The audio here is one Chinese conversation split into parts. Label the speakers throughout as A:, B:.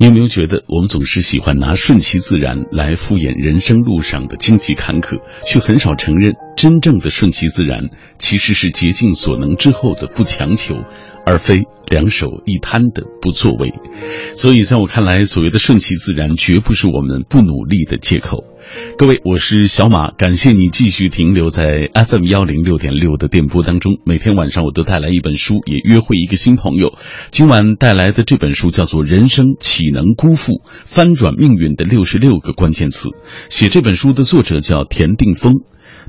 A: 你有没有觉得，我们总是喜欢拿顺其自然来敷衍人生路上的荆棘坎坷，却很少承认真正的顺其自然其实是竭尽所能之后的不强求，而非两手一摊的不作为。所以，在我看来，所谓的顺其自然，绝不是我们不努力的借口。各位，我是小马，感谢你继续停留在 FM 幺零六点六的电波当中。每天晚上我都带来一本书，也约会一个新朋友。今晚带来的这本书叫做《人生岂能辜负翻转命运的六十六个关键词》，写这本书的作者叫田定峰。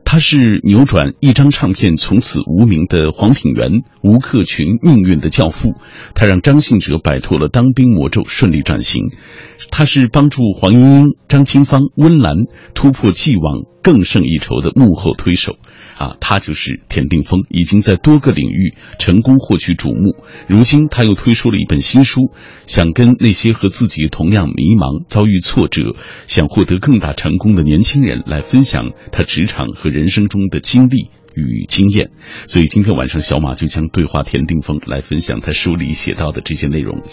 A: 他是扭转一张唱片从此无名的黄品源、吴克群命运的教父，他让张信哲摆脱了当兵魔咒，顺利转型。他是帮助黄莺莺、张清芳、温岚突破既往更胜一筹的幕后推手。啊，他就是田定峰，已经在多个领域成功获取瞩目。如今他又推出了一本新书，想跟那些和自己同样迷茫、遭遇挫折、想获得更大成功的年轻人来分享他职场和人生中的经历。与经验，所以今天晚上小马就将对话田定峰来分享他书里写到的这些内容。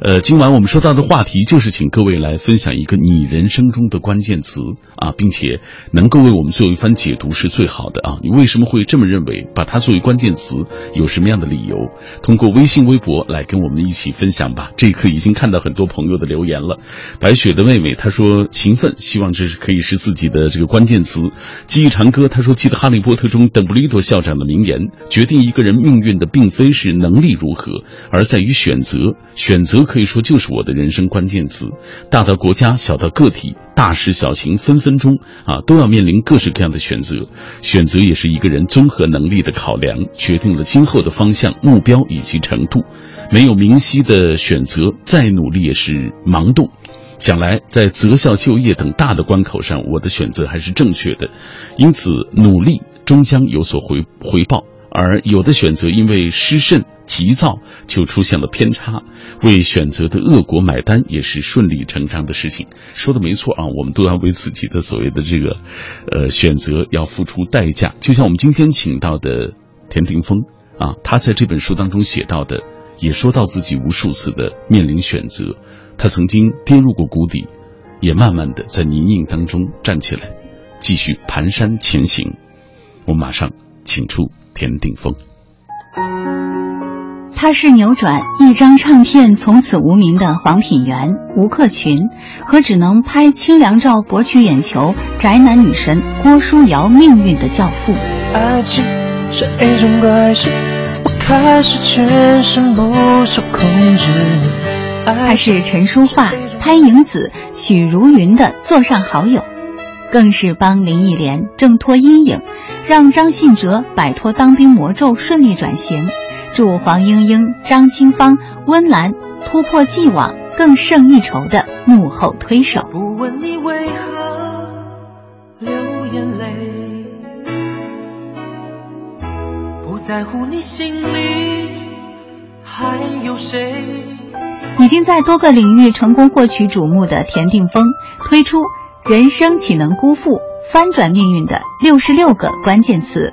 A: 呃，今晚我们说到的话题就是请各位来分享一个你人生中的关键词啊，并且能够为我们做一番解读是最好的啊。你为什么会这么认为？把它作为关键词有什么样的理由？通过微信、微博来跟我们一起分享吧。这一刻已经看到很多朋友的留言了。白雪的妹妹她说勤奋，希望这是可以是自己的这个关键词。记忆长歌她说记得哈利波特中邓布利多校长的名言：决定一个人命运的并非是能力如何，而在于选择。选择。可以说就是我的人生关键词，大到国家，小到个体，大事小情分分钟啊，都要面临各式各样的选择。选择也是一个人综合能力的考量，决定了今后的方向、目标以及程度。没有明晰的选择，再努力也是盲动。想来，在择校、就业等大的关口上，我的选择还是正确的，因此努力终将有所回回报。而有的选择因为失慎急躁就出现了偏差，为选择的恶果买单也是顺理成章的事情。说的没错啊，我们都要为自己的所谓的这个，呃，选择要付出代价。就像我们今天请到的田定峰啊，他在这本书当中写到的，也说到自己无数次的面临选择，他曾经跌入过谷底，也慢慢的在泥泞当中站起来，继续蹒跚前行。我们马上请出。田定峰，
B: 他是扭转一张唱片从此无名的黄品源、吴克群，和只能拍清凉照博取眼球宅男女神郭书瑶命运的教父。
C: 爱情是一种怪事，我开始全身不受控制。
B: 他是陈淑桦、潘迎紫、许茹芸的座上好友。更是帮林忆莲挣脱阴影，让张信哲摆脱当兵魔咒，顺利转型；助黄莺莺、张清芳、温岚突破既往，更胜一筹的幕后推手。
C: 不问你为何流眼泪，不在乎你心里还有谁。
B: 已经在多个领域成功获取瞩目的田定峰推出。人生岂能辜负翻转命运的六十六个关键词，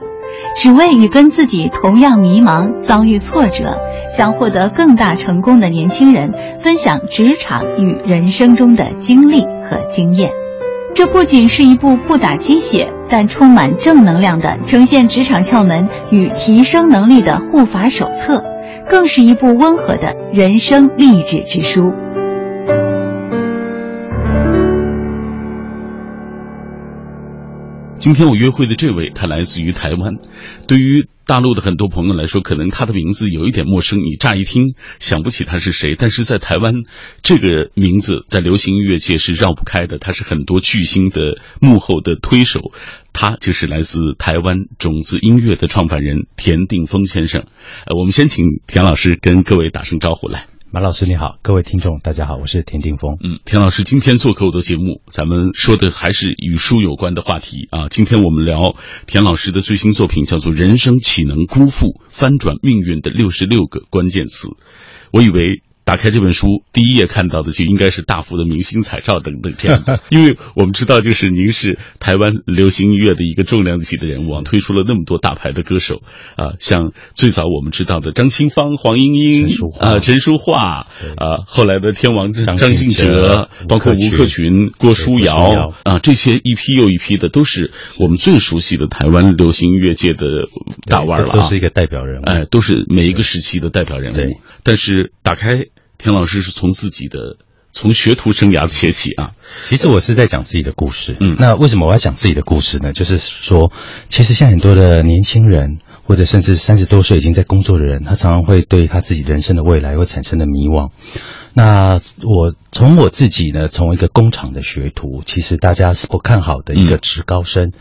B: 只为与跟自己同样迷茫、遭遇挫折、想获得更大成功的年轻人分享职场与人生中的经历和经验。这不仅是一部不打鸡血但充满正能量的呈现职场窍门与提升能力的护法手册，更是一部温和的人生励志之书。
A: 今天我约会的这位，他来自于台湾。对于大陆的很多朋友来说，可能他的名字有一点陌生，你乍一听想不起他是谁。但是在台湾，这个名字在流行音乐界是绕不开的，他是很多巨星的幕后的推手。他就是来自台湾种子音乐的创办人田定峰先生。呃，我们先请田老师跟各位打声招呼来。
D: 马老师你好，各位听众大家好，我是田定峰。
A: 嗯，田老师今天做客我的节目，咱们说的还是与书有关的话题啊。今天我们聊田老师的最新作品，叫做《人生岂能辜负翻转命运的六十六个关键词》。我以为。打开这本书，第一页看到的就应该是大幅的明星彩照等等这样的，因为我们知道，就是您是台湾流行音乐的一个重量级的人物啊，推出了那么多大牌的歌手啊，像最早我们知道的张清芳、黄莺莺啊、陈淑桦啊，后来的天王张信哲，包括吴克群、郭书瑶啊，这些一批又一批的，都是我们最熟悉的台湾流行音乐界的大腕了，
D: 都是一个代表人物，
A: 哎，都是每一个时期的代表人物。但是打开。田老师是从自己的从学徒生涯写起啊，
D: 其实我是在讲自己的故事。嗯，那为什么我要讲自己的故事呢？就是说，其实像很多的年轻人，或者甚至三十多岁已经在工作的人，他常常会对他自己人生的未来会产生的迷惘。那我从我自己呢，从一个工厂的学徒，其实大家是不看好的一个职高生，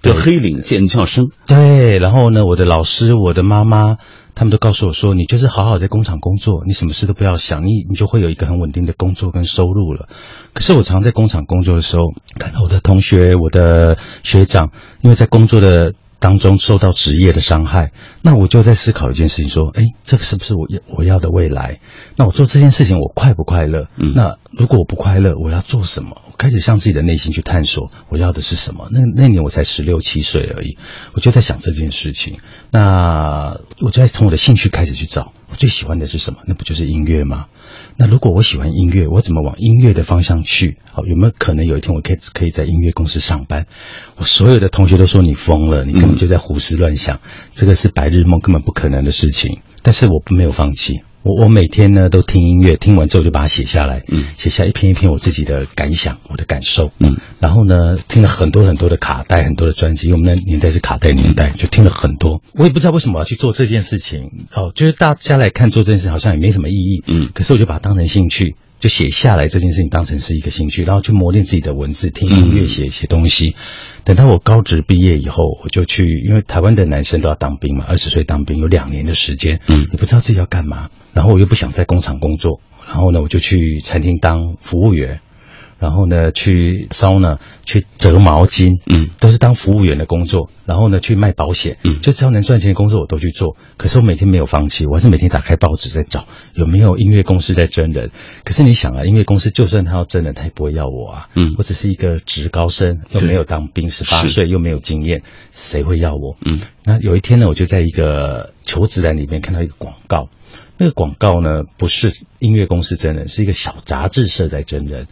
A: 对黑领建教生，
D: 对，然后呢，我的老师，我的妈妈。他们都告诉我说：“你就是好好在工厂工作，你什么事都不要想，你你就会有一个很稳定的工作跟收入了。”可是我常在工厂工作的时候，看到我的同学、我的学长，因为在工作的当中受到职业的伤害，那我就在思考一件事情：说，哎，这个是不是我要我要的未来？那我做这件事情，我快不快乐？嗯，那如果我不快乐，我要做什么？开始向自己的内心去探索，我要的是什么？那那年我才十六七岁而已，我就在想这件事情。那我就在从我的兴趣开始去找，我最喜欢的是什么？那不就是音乐吗？那如果我喜欢音乐，我怎么往音乐的方向去？好，有没有可能有一天我可以可以在音乐公司上班？我所有的同学都说你疯了，你根本就在胡思乱想，这个是白日梦，根本不可能的事情。但是我没有放弃。我我每天呢都听音乐，听完之后就把它写下来，嗯，写下一篇一篇我自己的感想，我的感受，嗯，然后呢听了很多很多的卡带，很多的专辑，因为我们那年代是卡带年代，就听了很多。我也不知道为什么要去做这件事情，哦，就是大家来看做这件事好像也没什么意义，嗯，可是我就把它当成兴趣。就写下来这件事情当成是一个兴趣，然后去磨练自己的文字，听音乐，写写东西。等到我高职毕业以后，我就去，因为台湾的男生都要当兵嘛，二十岁当兵有两年的时间，嗯，你不知道自己要干嘛，然后我又不想在工厂工作，然后呢，我就去餐厅当服务员。然后呢，去烧呢，去折毛巾，嗯，都是当服务员的工作。然后呢，去卖保险，嗯，就只要能赚钱的工作我都去做。可是我每天没有放弃，我还是每天打开报纸在找有没有音乐公司在征人。可是你想啊，音乐公司就算他要征人，他也不会要我啊，嗯，我只是一个职高生，又没有当兵，十八岁又没有经验，谁会要我？嗯，那有一天呢，我就在一个求职栏里面看到一个广告，那个广告呢不是音乐公司征人，是一个小杂志社在征人。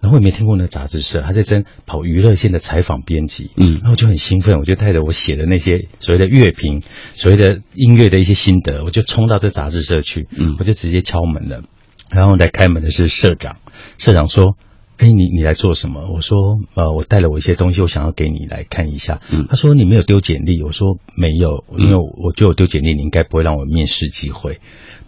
D: 然后也没听过那个杂志社，他在争跑娱乐线的采访编辑，嗯，然后我就很兴奋，我就带着我写的那些所谓的乐评、所谓的音乐的一些心得，我就冲到这杂志社去，嗯，我就直接敲门了，然后来开门的是社长，社长说：“哎，你你来做什么？”我说：“呃，我带了我一些东西，我想要给你来看一下。”嗯，他说：“你没有丢简历？”我说：“没有，因为我觉得我丢简历，你应该不会让我面试机会。”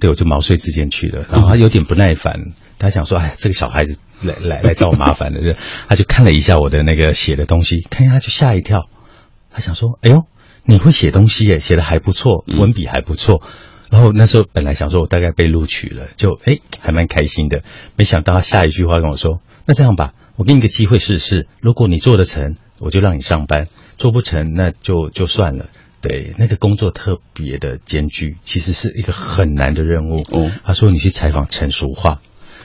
D: 对，我就毛遂自荐去了，然后他有点不耐烦，他想说：“哎，这个小孩子。”来来来找我麻烦的，他就看了一下我的那个写的东西，看一下就吓一跳，他想说：“哎呦，你会写东西耶，写的还不错，文笔还不错。”然后那时候本来想说我大概被录取了，就哎还蛮开心的。没想到他下一句话跟我说：“那这样吧，我给你个机会试试，如果你做得成，我就让你上班；做不成，那就就算了。”对，那个工作特别的艰巨，其实是一个很难的任务。哦，他说：“你去采访陈淑桦。”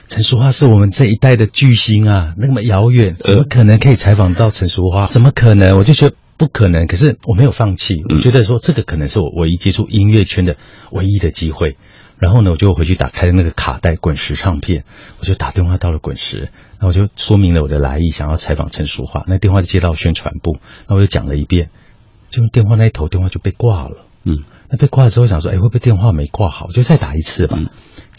D: 陈淑桦是我们这一代的巨星啊，那么遥远，怎么可能可以采访到陈淑桦？怎么可能？我就觉得不可能。可是我没有放弃，我觉得说这个可能是我唯一接触音乐圈的唯一的机会。然后呢，我就回去打开那个卡带滚石唱片，我就打电话到了滚石，然后我就说明了我的来意，想要采访陈淑桦。那电话就接到宣传部，那我就讲了一遍，就电话那一头电话就被挂了。嗯，那被挂了之后，想说，哎，会不会电话没挂好？我就再打一次吧。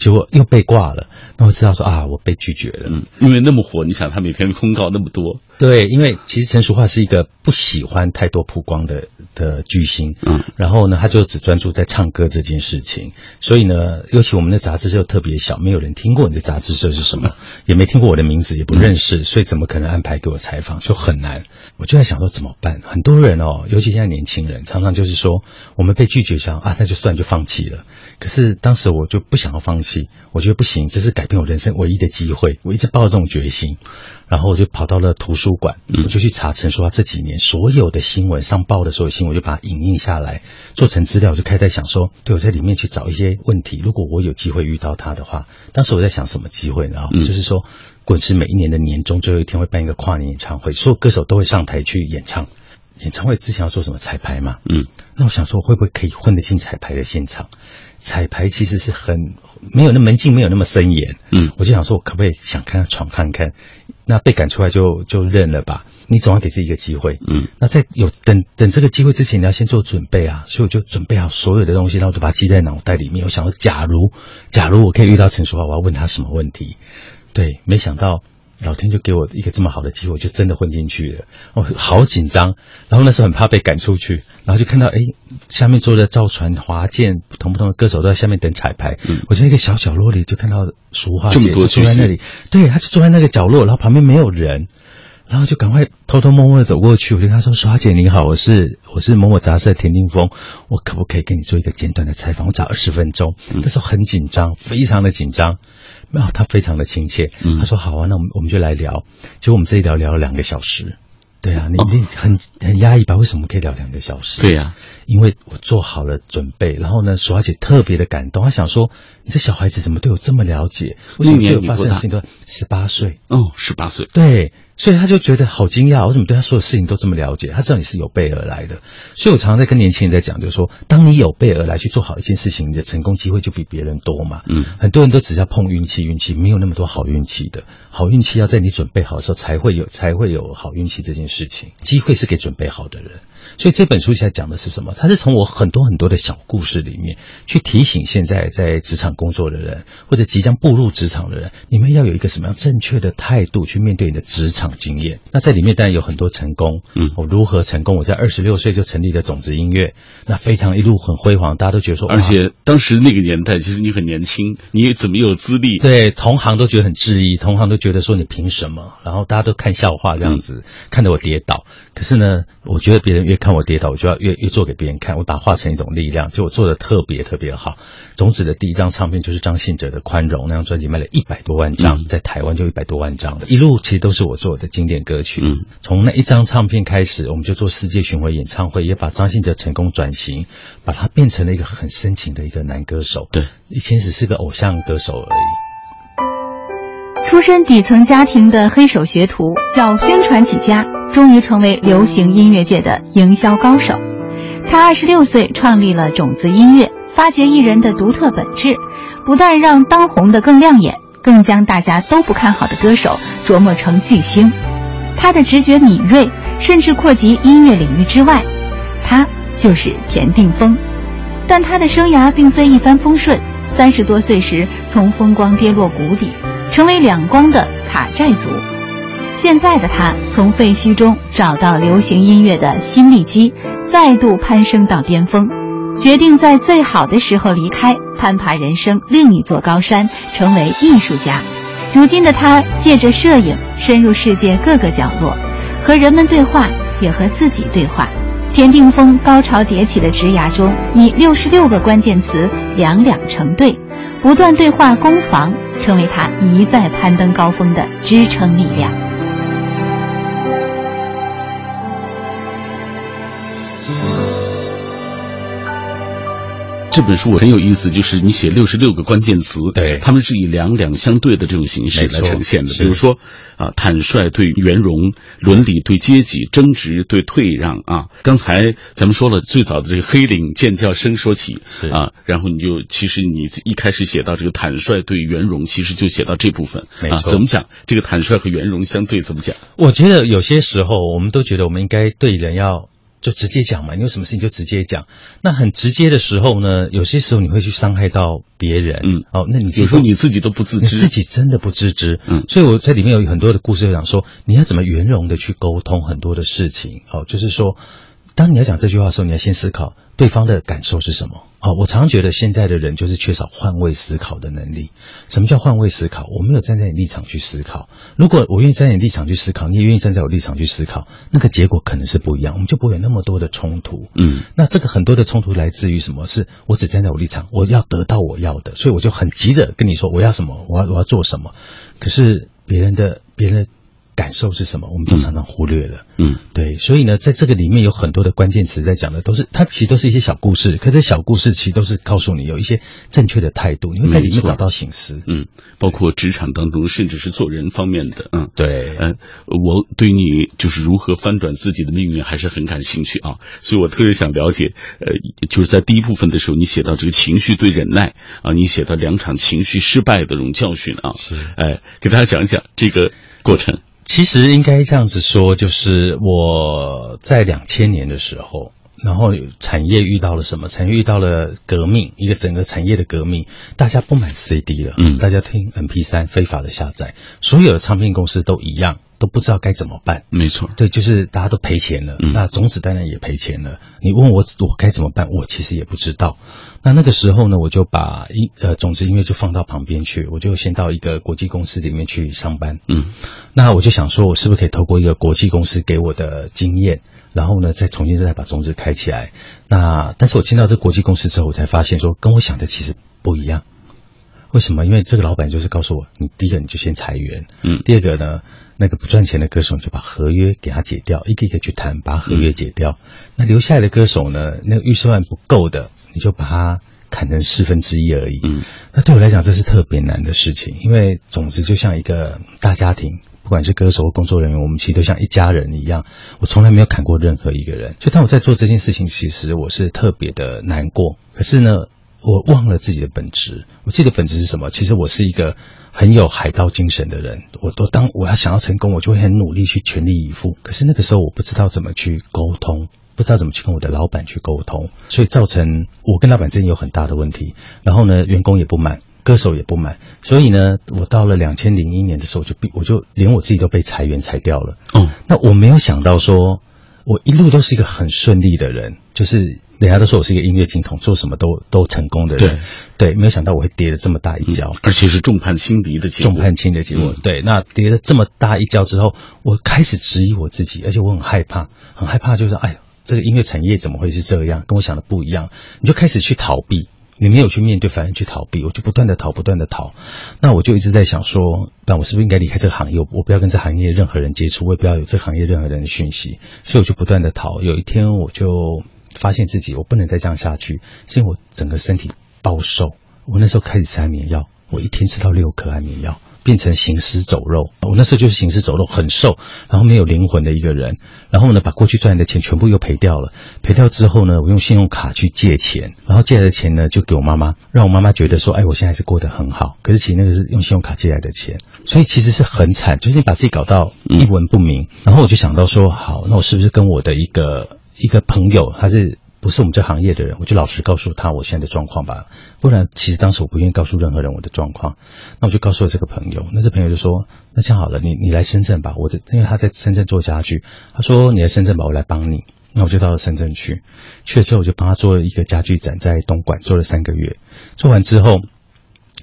D: 结果又被挂了，那我知道说啊，我被拒绝了。嗯，
A: 因为那么火，你想他每天通告那么多。
D: 对，因为其实陈淑桦是一个不喜欢太多曝光的的巨星。嗯，然后呢，他就只专注在唱歌这件事情。所以呢，尤其我们的杂志社特别小，没有人听过你的杂志社是什么，也没听过我的名字，也不认识，所以怎么可能安排给我采访，就很难。我就在想说怎么办？很多人哦，尤其现在年轻人，常常就是说我们被拒绝，想啊，那就算就放弃了。可是当时我就不想要放弃。弃，我觉得不行，这是改变我人生唯一的机会，我一直抱着这种决心，然后我就跑到了图书馆，
A: 嗯。
D: 我就去查陈淑桦这几年所有的新闻上报的所有新闻，我就把它影印下来，做成资料，我就开始在想说，对我在里面去找一些问题，如果我有机会遇到他的话，当时我在想什么机会，然后
A: 嗯。
D: 就是说，滚石每一年的年终最后一天会办一个跨年演唱会，所有歌手都会上台去演唱。演唱会之前要做什么彩排嘛？
A: 嗯
D: 那我想说，会不会可以混得进彩排的现场？彩排其实是很没有那门禁没有那么森严，
A: 嗯
D: 我就想说，我可不可以想看闯看看？那被赶出来就就认了吧，你总要给自己一个机会。
A: 嗯
D: 那在有等等这个机会之前，你要先做准备啊，所以我就准备好所有的东西，然后我就把它记在脑袋里面。我想说，假如假如我可以遇到陈淑桦，我要问他什么问题？对，没想到老天就给我一个这么好的机会，我就真的混进去了。我好紧张，然后那时候很怕被赶出去，然后就看到哎，下面坐着赵传、华健不同不同的歌手都在下面等彩排。
A: 嗯
D: 我在一个小角落里就看到淑桦
A: 这么多
D: 姐就坐在那里，对，她就坐在那个角落，然后旁边没有人。然后就赶快偷偷摸摸的走过去，我就跟她说：“淑华姐你好，我是我是某某杂志的田定峰，我可不可以跟你做一个简短的采访？我只要二十分钟。
A: 嗯
D: 那时候很紧张，非常的紧张。然后他非常的亲切，
A: 嗯
D: 他说：“好啊，那我们我们就来聊。”结果我们这一聊聊了两个小时。对啊，你
A: 哦
D: 你很很压抑吧？为什么可以聊两个小时？
A: 对呀
D: 因为我做好了准备，然后呢，索小姐特别的感动，她想说：“你这小孩子怎么对我这么了解？为什么对我发生的事情都十八岁？
A: 哦，十八岁，
D: 对，所以他就觉得好惊讶，我怎么对他所有事情都这么了解？他知道你是有备而来的，所以我常常在跟年轻人在讲，就是说，当你有备而来去做好一件事情，你的成功机会就比别人多嘛。
A: 嗯
D: 很多人都只要碰运气，运气没有那么多好运气的，好运气要在你准备好的时候才会有，才会有好运气这件事情。机会是给准备好的人，所以这本书现在讲的是什么？它是从我很多很多的小故事里面去提醒现在在职场工作的人，或者即将步入职场的人，你们要有一个什么样正确的态度去面对你的职场经验。那在里面当然有很多成功，
A: 嗯
D: 我如何成功？我在二十六岁就成立了种子音乐，那非常一路很辉煌，大家都觉得说，
A: 而且当时那个年代，其实你很年轻，你也怎么有资历？
D: 对，同行都觉得很质疑，同行都觉得说你凭什么？然后大家都看笑话这样子，看着我跌倒。可是呢，我觉得别人越看我跌倒，我就要越越做给别人看，我把它化成一种力量，就我做的特别特别好。种子的第一张唱片就是张信哲的《宽容》，那张专辑卖了一百多万张，
A: 嗯
D: 在台湾就一百多万张，一路其实都是我做的经典歌曲。
A: 嗯，
D: 从那一张唱片开始，我们就做世界巡回演唱会，也把张信哲成功转型，把他变成了一个很深情的一个男歌手。
A: 对，
D: 以前只是个偶像歌手而已。
B: 出身底层家庭的黑手学徒，叫宣传起家，终于成为流行音乐界的营销高手。他二十六岁创立了种子音乐，发掘艺人的独特本质，不但让当红的更亮眼，更将大家都不看好的歌手琢磨成巨星。他的直觉敏锐，甚至扩及音乐领域之外。他就是田定峰，但他的生涯并非一帆风顺。三十多岁时，从风光跌落谷底，成为两光的卡债族。现在的他从废墟中找到流行音乐的新利基，再度攀升到巅峰，决定在最好的时候离开，攀爬人生另一座高山，成为艺术家。如今的他借着摄影深入世界各个角落，和人们对话，也和自己对话。田定峰高潮迭起的职涯中，以六十六个关键词两两成对，不断对话攻防，成为他一再攀登高峰的支撑力量。
A: 这本书我很有意思，就是你写六十六个关键词，
D: 对
A: 他们是以两两相对的这种形式来呈现的。比如说啊，坦率对圆融，伦理对阶级，争执对退让啊。刚才咱们说了，最早的这个黑领尖叫声说起
D: 是
A: 啊，然后你就其实你一开始写到这个坦率对圆融，其实就写到这部分啊，怎么讲这个坦率和圆融相对怎么讲？
D: 我觉得有些时候，我们都觉得我们应该对人要就直接讲嘛，你有什么事情就直接讲。那很直接的时候呢，有些时候你会去伤害到别人。
A: 嗯
D: 哦，那你
A: 有时候你自己都不自知，
D: 你自己真的不自知。
A: 嗯
D: 所以我在里面有很多的故事讲说，你要怎么圆融的去沟通很多的事情。哦，就是说。当你要讲这句话的时候，你要先思考对方的感受是什么。啊，我常常觉得现在的人就是缺少换位思考的能力。什么叫换位思考？我没有站在你立场去思考。如果我愿意站在你立场去思考，你也愿意站在我立场去思考，那个结果可能是不一样，我们就不会有那么多的冲突。
A: 嗯，
D: 那这个很多的冲突来自于什么？是我只站在我立场，我要得到我要的，所以我就很急着跟你说我要什么，我要我要做什么。可是别人的别人。感受是什么？我们都常常忽略了。
A: 嗯，
D: 对，所以呢，在这个里面有很多的关键词在讲的，都是它其实都是一些小故事，可这小故事其实都是告诉你有一些正确的态度，你会在里面找到醒思。
A: 嗯，包括职场当中，甚至是做人方面的。嗯，
D: 对。
A: 嗯，我对你就是如何翻转自己的命运还是很感兴趣啊，所以我特别想了解。呃，就是在第一部分的时候，你写到这个情绪对忍耐啊，你写到两场情绪失败的这种教训啊，
D: 是，
A: 哎，给大家讲一讲这个过程。
D: 其实应该这样子说，就是我在两千年的时候，然后产业遇到了什么？产业遇到了革命，一个整个产业的革命，大家不买 CD 了，
A: 嗯，
D: 大家听 MP 三非法的下载，所有的唱片公司都一样。都不知道该怎么办，
A: 没错，
D: 对，就是大家都赔钱了，那种子当然也赔钱了。你问我我该怎么办，我其实也不知道。那那个时候呢，我就把音呃种子音乐就放到旁边去，我就先到一个国际公司里面去上班。
A: 嗯，
D: 那我就想说，我是不是可以透过一个国际公司给我的经验，然后呢再重新再把种子开起来？那但是我进到这国际公司之后，我才发现说跟我想的其实不一样。为什么？因为这个老板就是告诉我，你第一个你就先裁员，
A: 嗯，
D: 第二个呢，那个不赚钱的歌手你就把合约给他解掉，一个一个去谈，把合约解掉。那留下来的歌手呢，那个预算不够的，你就把它砍成四分之一而已。
A: 嗯，
D: 那对我来讲这是特别难的事情，因为总之就像一个大家庭，不管是歌手或工作人员，我们其实都像一家人一样。我从来没有砍过任何一个人，所以当我在做这件事情，其实我是特别的难过。可是呢。我忘了自己的本质，我记得本质是什么？其实我是一个很有海盗精神的人。我都当我要想要成功，我就会很努力去全力以赴。可是那个时候我不知道怎么去沟通，不知道怎么去跟我的老板去沟通，所以造成我跟老板之间有很大的问题。然后呢，员工也不满，歌手也不满。所以呢，我到了两千零一年的时候，就我就连我自己都被裁员裁掉了。
A: 嗯，
D: 那我没有想到说，我一路都是一个很顺利的人，就是。人家都说我是一个音乐金童，做什么都都成功的人。对，没有想到我会跌了这么大一跤，
A: 而且是众叛亲离的结
D: 果。众叛亲离的结果，对。那跌了这么大一跤之后，我开始质疑我自己，而且我很害怕，很害怕，就是哎呀，这个音乐产业怎么会是这样？跟我想的不一样。你就开始去逃避，你没有去面对，反而去逃避。我就不断的逃，不断的逃。那我就一直在想说，那我是不是应该离开这个行业？我不要跟这行业任何人接触，我也不要有这行业任何人的讯息。所以我就不断的逃。有一天我就。发现自己我不能再这样下去，是因为我整个身体暴瘦。我那时候开始吃安眠药，我一天吃到六颗安眠药，变成行尸走肉。我那时候就是行尸走肉，很瘦，然后没有灵魂的一个人。然后呢，把过去赚来的钱全部又赔掉了。赔掉之后呢，我用信用卡去借钱，然后借来的钱呢就给我妈妈，让我妈妈觉得说，哎，我现在是过得很好。可是其实那个是用信用卡借来的钱，所以其实是很惨，就是你把自己搞到一文不名。然后我就想到说，好，那我是不是跟我的一个。一个朋友，他是不是我们这行业的人？我就老实告诉他我现在的状况吧。不然，其实当时我不愿意告诉任何人我的状况。那我就告诉了这个朋友，那这朋友就说：“那这样好了，你你来深圳吧。”我这因为他在深圳做家具，他说：“你来深圳吧，我来帮你。”那我就到了深圳去，去了之后我就帮他做了一个家具展，在东莞做了三个月。做完之后，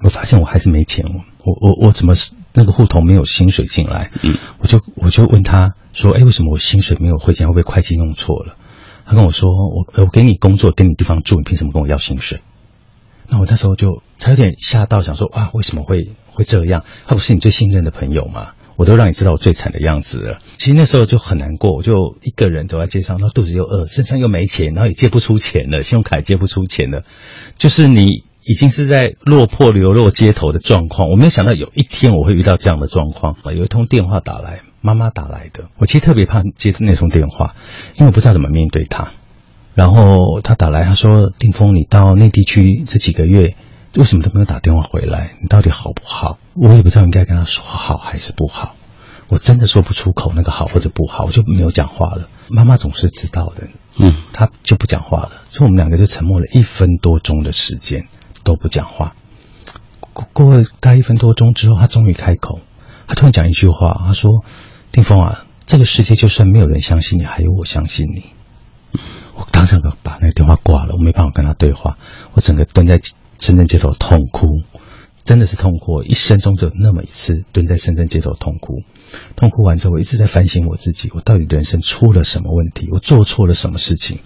D: 我发现我还是没钱，我我我怎么那个户头没有薪水进来？
A: 嗯，
D: 我就我就问他说：“哎，为什么我薪水没有汇进？会不会会计弄错了？”他跟我说：“我我给你工作，给你地方住，你凭什么跟我要薪水？”那我那时候就才有点吓到，想说：“啊，为什么会会这样？他不是你最信任的朋友吗？我都让你知道我最惨的样子了。”其实那时候就很难过，我就一个人走在街上，然后肚子又饿，身上又没钱，然后也借不出钱了，信用卡也借不出钱了，就是你已经是在落魄流落街头的状况。我没有想到有一天我会遇到这样的状况！有一通电话打来。妈妈打来的，我其实特别怕接那通电话，因为我不知道怎么面对他。然后他打来，他说：“定峰，你到内地去这几个月，为什么都没有打电话回来？你到底好不好？”我也不知道应该跟他说好还是不好，我真的说不出口那个好或者不好，我就没有讲话了。妈妈总是知道的，
A: 嗯，
D: 他就不讲话了，所以我们两个就沉默了一分多钟的时间都不讲话。过过了大概一分多钟之后，他终于开口，他突然讲一句话，他说。丁峰啊，这个世界就算没有人相信你，还有我相信你。我当场把那个电话挂了，我没办法跟他对话，我整个蹲在深圳街头痛哭，真的是痛哭，一生中只有那么一次蹲在深圳街头痛哭。痛哭完之后，我一直在反省我自己，我到底人生出了什么问题？我做错了什么事情？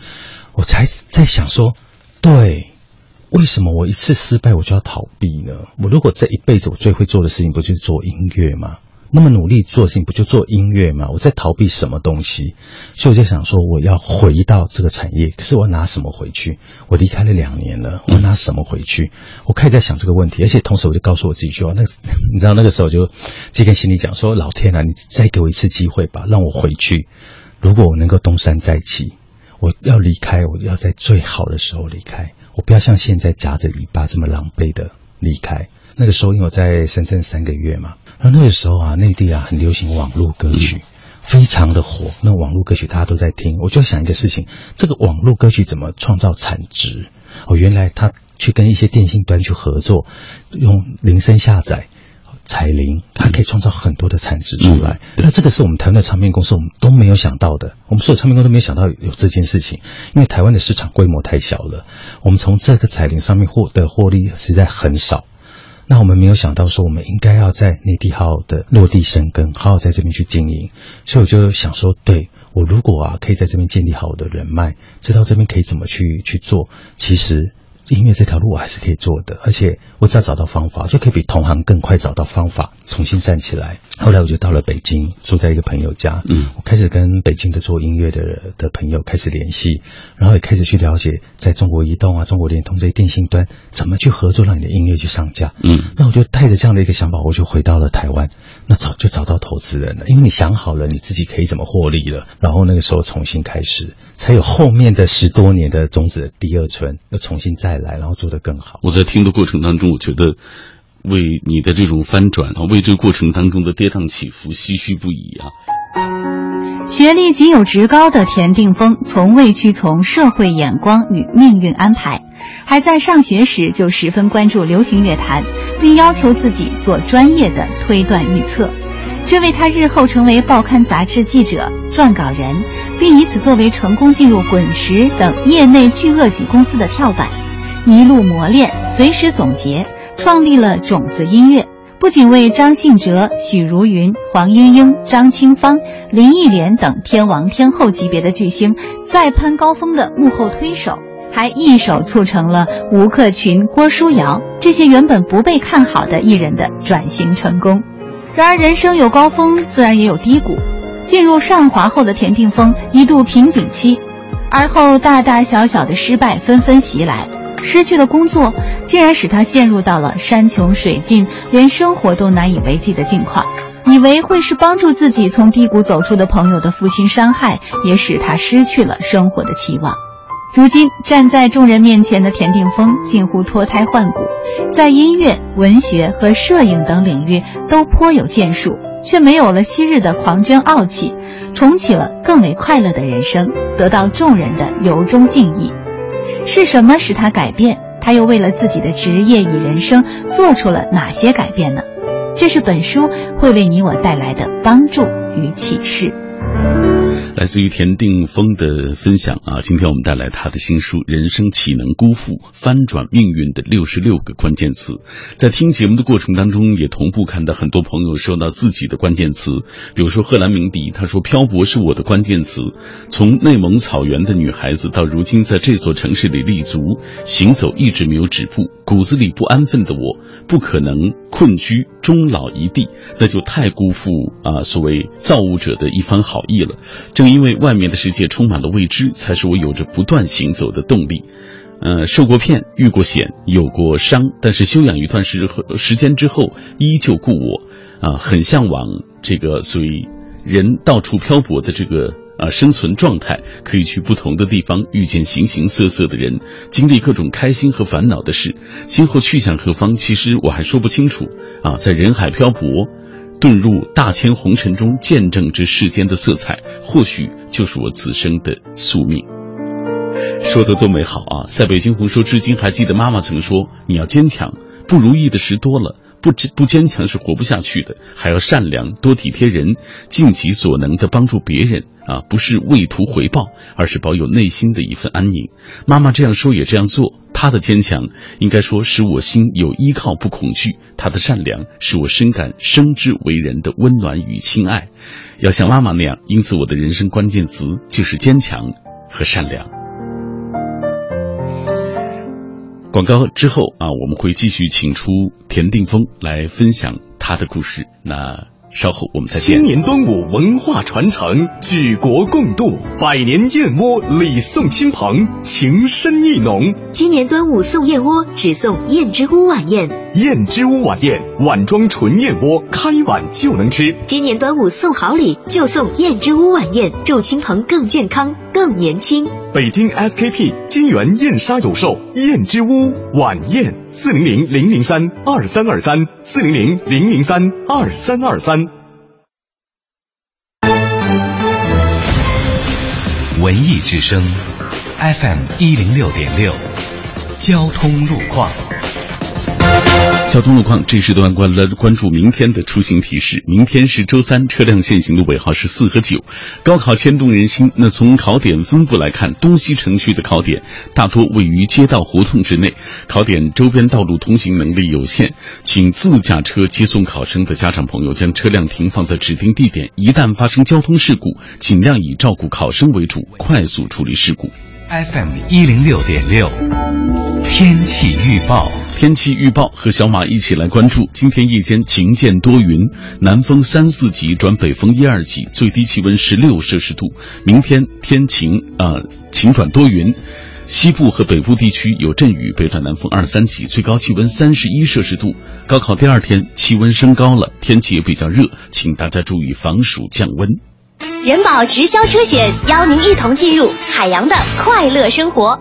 D: 我才在想说，对，为什么我一次失败我就要逃避呢？我如果这一辈子我最会做的事情不就是做音乐吗？那么努力做事情不就做音乐吗？我在逃避什么东西？所以我就想说，我要回到这个产业，可是我拿什么回去？我离开了两年了，我拿什么回去？我开始在想这个问题，而且同时我就告诉我自己说，那 你知道那个时候就就跟心里讲说，老天啊，你再给我一次机会吧，让我回去。如果我能够东山再起，我要离开，我要在最好的时候离开，我不要像现在夹着尾巴这么狼狈的离开。那个时候，因为我在深圳三个月嘛，然后那个时候啊，内地啊很流行网络歌曲，非常的火。那网络歌曲大家都在听，我就想一个事情：这个网络歌曲怎么创造产值？哦，原来他去跟一些电信端去合作，用铃声下载、彩铃，它可以创造很多的产值出来。那这个是我们台湾的唱片公司我们都没有想到的，我们所有唱片公司都没有想到有这件事情，因为台湾的市场规模太小了，我们从这个彩铃上面获得获利实在很少。那我们没有想到说，我们应该要在内地好好的落地生根，好好在这边去经营。所以我就想说，对我如果啊可以在这边建立好我的人脉，知道这边可以怎么去去做，其实。音乐这条路我还是可以做的，而且我只要找到方法，就可以比同行更快找到方法，重新站起来。后来我就到了北京，住在一个朋友家，嗯，我开始跟北京的做音乐的的朋友开始联系，然后也开始去了解，在中国移动啊、中国联通这些电信端怎么去合作，让你的音乐去上架，嗯，那我就带着这样的一个想法，我就回到了台湾，那早就找到投资人了，因为你想好了你自己可以怎么获利了，然后那个时候重新开始，才有后面的十多年的种子的第二春，要重新再。来，然后做得更好。
A: 我在听的过程当中，我觉得为你的这种翻转啊，为这个过程当中的跌宕起伏唏嘘不已啊。
B: 学历仅有职高的田定峰，从未屈从社会眼光与命运安排，还在上学时就十分关注流行乐坛，并要求自己做专业的推断预测，这为他日后成为报刊杂志记者、撰稿人，并以此作为成功进入滚石等业内巨鳄级公司的跳板。一路磨练，随时总结，创立了种子音乐。不仅为张信哲、许茹芸、黄莺莺、张清芳、林忆莲等天王天后级别的巨星再攀高峰的幕后推手，还一手促成了吴克群、郭书瑶这些原本不被看好的艺人的转型成功。然而，人生有高峰，自然也有低谷。进入上华后的田定峰一度瓶颈期，而后大大小小的失败纷纷袭来。失去了工作，竟然使他陷入到了山穷水尽、连生活都难以为继的境况。以为会是帮助自己从低谷走出的朋友的负心伤害，也使他失去了生活的期望。如今站在众人面前的田定峰，近乎脱胎换骨，在音乐、文学和摄影等领域都颇有建树，却没有了昔日的狂狷傲气，重启了更为快乐的人生，得到众人的由衷敬意。是什么使他改变？他又为了自己的职业与人生做出了哪些改变呢？这是本书会为你我带来的帮助与启示。
A: 来自于田定峰的分享啊，今天我们带来他的新书《人生岂能辜负翻转命运的六十六个关键词》。在听节目的过程当中，也同步看到很多朋友说到自己的关键词，比如说贺兰鸣笛，他说漂泊是我的关键词。从内蒙草原的女孩子到如今在这座城市里立足，行走一直没有止步。骨子里不安分的我，不可能困居终老一地，那就太辜负啊所谓造物者的一番好意了。正因为外面的世界充满了未知，才是我有着不断行走的动力。呃，受过骗，遇过险，有过伤，但是休养一段时时间之后，依旧故我。啊，很向往这个所以人到处漂泊的这个啊生存状态，可以去不同的地方，遇见形形色色的人，经历各种开心和烦恼的事。今后去向何方，其实我还说不清楚。啊，在人海漂泊。遁入大千红尘中，见证这世间的色彩，或许就是我此生的宿命。说的多美好啊！在北京红说，至今还记得妈妈曾说：“你要坚强，不如意的事多了，不不坚强是活不下去的，还要善良，多体贴人，尽己所能的帮助别人啊，不是为图回报，而是保有内心的一份安宁。妈妈这样说也这样做，她的坚强应该说使我心有依靠不恐惧，她的善良使我深感生之为人的温暖与亲爱。要像妈妈那样，因此我的人生关键词就是坚强和善良。广告之后啊，我们会继续请出田定峰来分享他的故事。那。稍后我们再见。
E: 今年端午文化传承，举国共度，百年燕窝礼送亲朋，情深意浓。
F: 今年端午送燕窝，只送燕之屋晚宴。
E: 燕之屋晚宴，碗装纯燕窝，开碗就能吃。
F: 今年端午送好礼，就送燕之屋晚宴，祝亲朋更健康、更年轻。
E: 北京 SKP 金源燕莎有售燕之屋晚宴，四零零零零三二三二三，四零零零零三二三二三。
G: 文艺之声，FM 一零六点六，交通路况。
A: 交通路况，这时段关了关注明天的出行提示。明天是周三，车辆限行的尾号是四和九。高考牵动人心，那从考点分布来看，东西城区的考点大多位于街道胡同之内，考点周边道路通行能力有限，请自驾车接送考生的家长朋友将车辆停放在指定地点，一旦发生交通事故，尽量以照顾考生为主，快速处理事故。
G: FM 一零六点六，天气预报。
A: 天气预报和小马一起来关注。今天夜间晴见多云，南风三四级转北风一二级，最低气温十六摄氏度。明天天晴啊，晴转多云，西部和北部地区有阵雨，北转南风二三级，最高气温三十一摄氏度。高考第二天气温升高了，天气也比较热，请大家注意防暑降温。
F: 人保直销车险邀您一同进入海洋的快乐生活。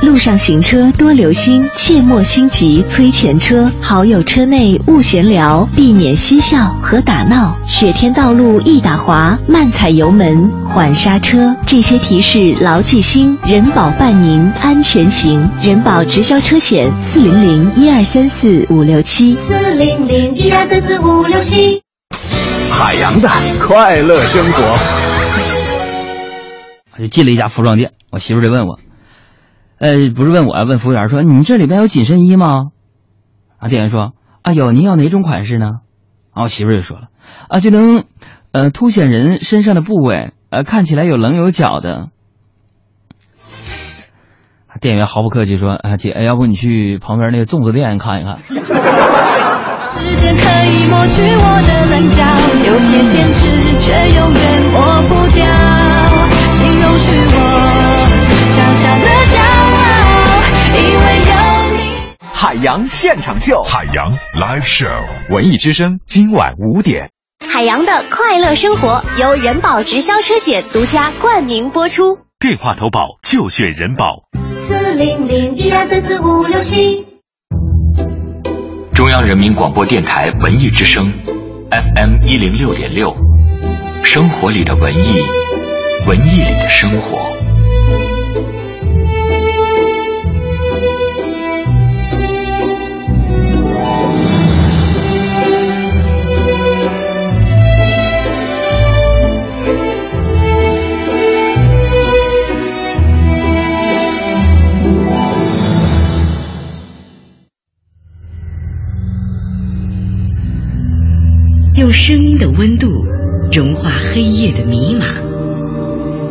H: 路上行车多留心，切莫心急催前车。好友车内勿闲聊，避免嬉笑和打闹。雪天道路易打滑，慢踩油门，缓刹车。这些提示牢记心，人保伴您安全行。人保直销车险：四零零一二三四五六七。
F: 四零零一二三四五六七。
E: 海洋的快乐生活。
I: 我就进了一家服装店，我媳妇就问我，呃，不是问我，问服务员说：“你们这里边有紧身衣吗？”啊，店员说：“啊有，您要哪种款式呢？”啊，我媳妇就说了：“啊，就能，呃，凸显人身上的部位，呃，看起来有棱有角的。”店员毫不客气说：“啊，姐，要不你去旁边那个粽子店看一看。”时间可以抹去我的棱角，有些坚持却永远抹不掉。请容许我
E: 海洋现场秀，
G: 海洋 Live Show，
E: 文艺之声今晚五点。
F: 海洋的快乐生活由人保直销车险独家冠名播出。
G: 电话投保就选人保。
F: 四零零一二三四五六七。
G: 中央人民广播电台文艺之声，FM 一零六点六，生活里的文艺，文艺里的生活。